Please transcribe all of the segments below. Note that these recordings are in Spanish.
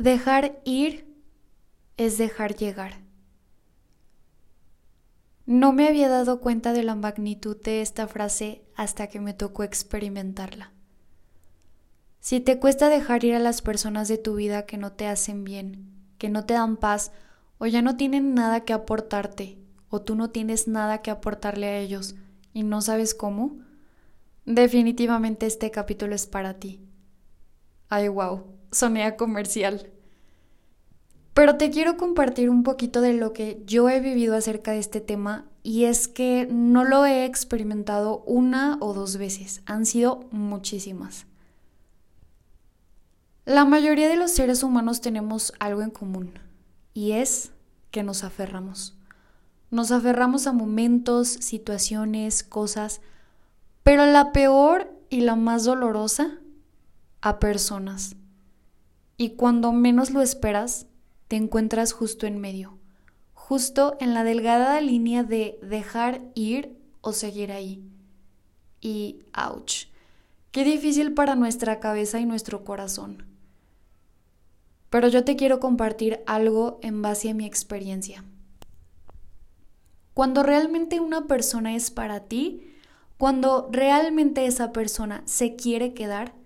Dejar ir es dejar llegar. No me había dado cuenta de la magnitud de esta frase hasta que me tocó experimentarla. Si te cuesta dejar ir a las personas de tu vida que no te hacen bien, que no te dan paz o ya no tienen nada que aportarte, o tú no tienes nada que aportarle a ellos y no sabes cómo, definitivamente este capítulo es para ti. Ay, wow, sonea comercial. Pero te quiero compartir un poquito de lo que yo he vivido acerca de este tema y es que no lo he experimentado una o dos veces, han sido muchísimas. La mayoría de los seres humanos tenemos algo en común y es que nos aferramos. Nos aferramos a momentos, situaciones, cosas, pero la peor y la más dolorosa, a personas. Y cuando menos lo esperas, te encuentras justo en medio, justo en la delgada línea de dejar ir o seguir ahí. Y, ouch, qué difícil para nuestra cabeza y nuestro corazón. Pero yo te quiero compartir algo en base a mi experiencia. Cuando realmente una persona es para ti, cuando realmente esa persona se quiere quedar,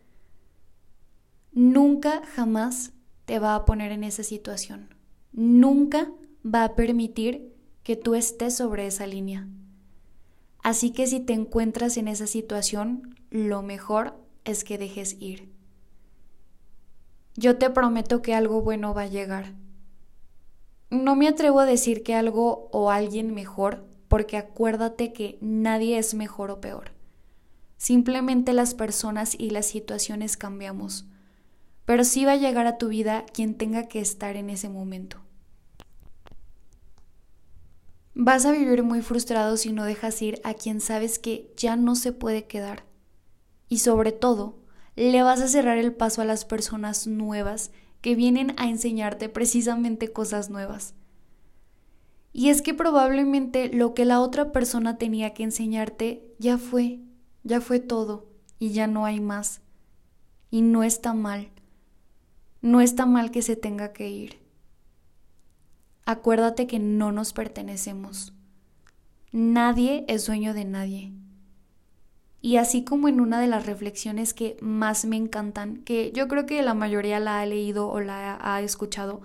nunca jamás te va a poner en esa situación. Nunca va a permitir que tú estés sobre esa línea. Así que si te encuentras en esa situación, lo mejor es que dejes ir. Yo te prometo que algo bueno va a llegar. No me atrevo a decir que algo o alguien mejor, porque acuérdate que nadie es mejor o peor. Simplemente las personas y las situaciones cambiamos pero sí va a llegar a tu vida quien tenga que estar en ese momento. Vas a vivir muy frustrado si no dejas ir a quien sabes que ya no se puede quedar. Y sobre todo, le vas a cerrar el paso a las personas nuevas que vienen a enseñarte precisamente cosas nuevas. Y es que probablemente lo que la otra persona tenía que enseñarte ya fue, ya fue todo, y ya no hay más. Y no está mal no está mal que se tenga que ir. Acuérdate que no nos pertenecemos. Nadie es dueño de nadie. Y así como en una de las reflexiones que más me encantan, que yo creo que la mayoría la ha leído o la ha escuchado,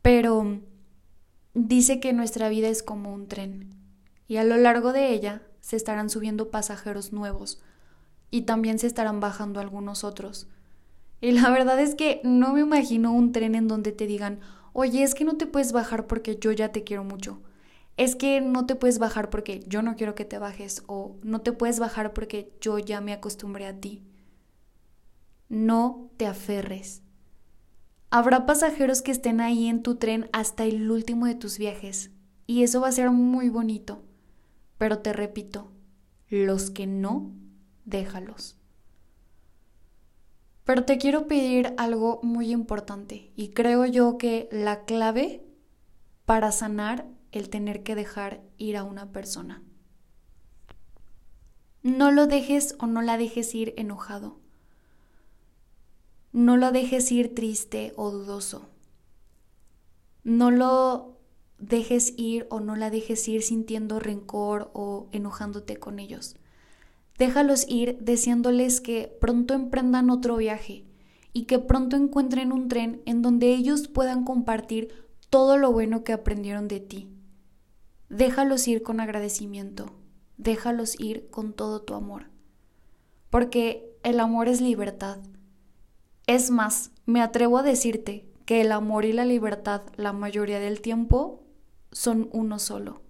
pero dice que nuestra vida es como un tren y a lo largo de ella se estarán subiendo pasajeros nuevos y también se estarán bajando algunos otros. Y la verdad es que no me imagino un tren en donde te digan, oye, es que no te puedes bajar porque yo ya te quiero mucho. Es que no te puedes bajar porque yo no quiero que te bajes o no te puedes bajar porque yo ya me acostumbré a ti. No te aferres. Habrá pasajeros que estén ahí en tu tren hasta el último de tus viajes y eso va a ser muy bonito. Pero te repito, los que no, déjalos. Pero te quiero pedir algo muy importante y creo yo que la clave para sanar el tener que dejar ir a una persona. No lo dejes o no la dejes ir enojado. No lo dejes ir triste o dudoso. No lo dejes ir o no la dejes ir sintiendo rencor o enojándote con ellos. Déjalos ir deseándoles que pronto emprendan otro viaje y que pronto encuentren un tren en donde ellos puedan compartir todo lo bueno que aprendieron de ti. Déjalos ir con agradecimiento, déjalos ir con todo tu amor, porque el amor es libertad. Es más, me atrevo a decirte que el amor y la libertad la mayoría del tiempo son uno solo.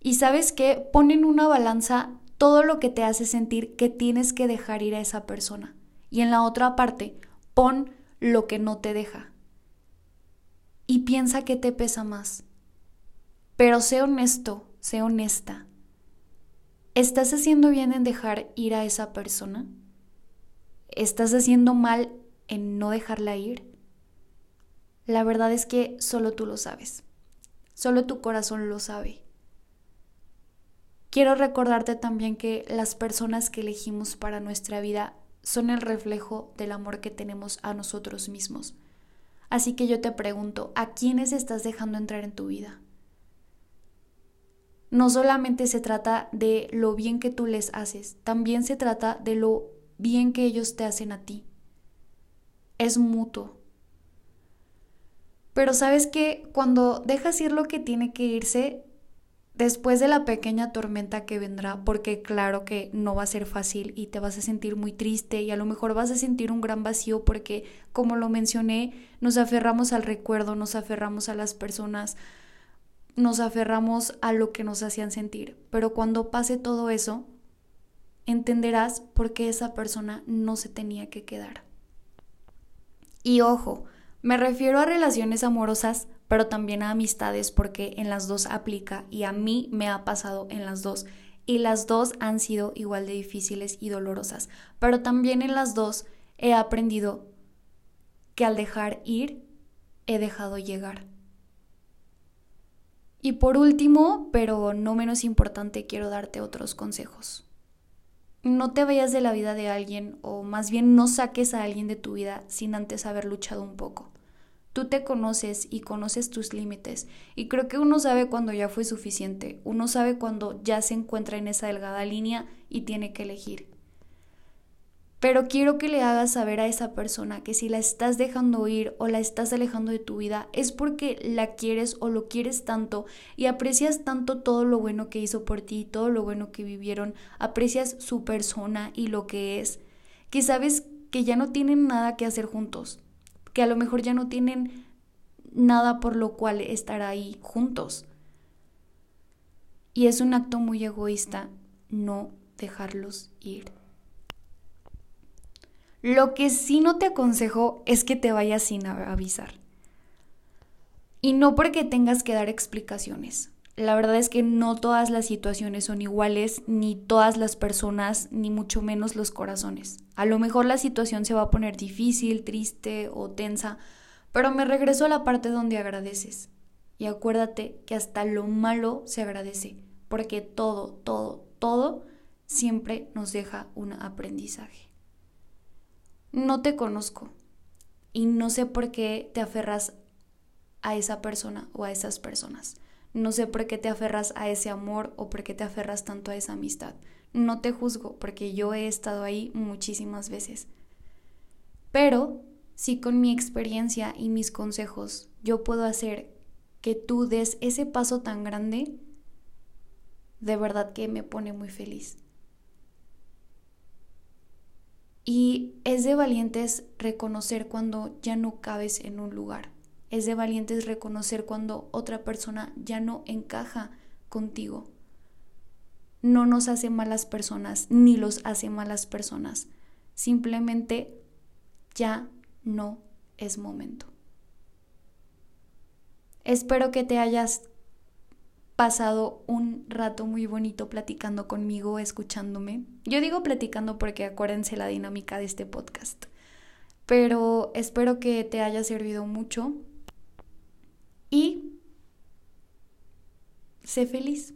Y sabes qué, ponen una balanza todo lo que te hace sentir que tienes que dejar ir a esa persona. Y en la otra parte, pon lo que no te deja. Y piensa que te pesa más. Pero sé honesto, sé honesta. ¿Estás haciendo bien en dejar ir a esa persona? ¿Estás haciendo mal en no dejarla ir? La verdad es que solo tú lo sabes. Solo tu corazón lo sabe. Quiero recordarte también que las personas que elegimos para nuestra vida son el reflejo del amor que tenemos a nosotros mismos. Así que yo te pregunto, ¿a quiénes estás dejando entrar en tu vida? No solamente se trata de lo bien que tú les haces, también se trata de lo bien que ellos te hacen a ti. Es mutuo. Pero sabes que cuando dejas ir lo que tiene que irse, después de la pequeña tormenta que vendrá, porque claro que no va a ser fácil y te vas a sentir muy triste y a lo mejor vas a sentir un gran vacío porque, como lo mencioné, nos aferramos al recuerdo, nos aferramos a las personas, nos aferramos a lo que nos hacían sentir. Pero cuando pase todo eso, entenderás por qué esa persona no se tenía que quedar. Y ojo, me refiero a relaciones amorosas pero también a amistades porque en las dos aplica y a mí me ha pasado en las dos y las dos han sido igual de difíciles y dolorosas, pero también en las dos he aprendido que al dejar ir he dejado llegar. Y por último, pero no menos importante, quiero darte otros consejos. No te vayas de la vida de alguien o más bien no saques a alguien de tu vida sin antes haber luchado un poco. Tú te conoces y conoces tus límites y creo que uno sabe cuando ya fue suficiente, uno sabe cuando ya se encuentra en esa delgada línea y tiene que elegir. Pero quiero que le hagas saber a esa persona que si la estás dejando ir o la estás alejando de tu vida es porque la quieres o lo quieres tanto y aprecias tanto todo lo bueno que hizo por ti, todo lo bueno que vivieron, aprecias su persona y lo que es, que sabes que ya no tienen nada que hacer juntos, que a lo mejor ya no tienen nada por lo cual estar ahí juntos. Y es un acto muy egoísta no dejarlos ir. Lo que sí no te aconsejo es que te vayas sin avisar. Y no porque tengas que dar explicaciones. La verdad es que no todas las situaciones son iguales, ni todas las personas, ni mucho menos los corazones. A lo mejor la situación se va a poner difícil, triste o tensa, pero me regreso a la parte donde agradeces. Y acuérdate que hasta lo malo se agradece, porque todo, todo, todo siempre nos deja un aprendizaje. No te conozco y no sé por qué te aferras a esa persona o a esas personas. No sé por qué te aferras a ese amor o por qué te aferras tanto a esa amistad. No te juzgo porque yo he estado ahí muchísimas veces. Pero si con mi experiencia y mis consejos yo puedo hacer que tú des ese paso tan grande, de verdad que me pone muy feliz. Y es de valientes reconocer cuando ya no cabes en un lugar es de valientes reconocer cuando otra persona ya no encaja contigo. No nos hace malas personas, ni los hace malas personas. Simplemente ya no es momento. Espero que te hayas pasado un rato muy bonito platicando conmigo, escuchándome. Yo digo platicando porque acuérdense la dinámica de este podcast. Pero espero que te haya servido mucho y sé feliz.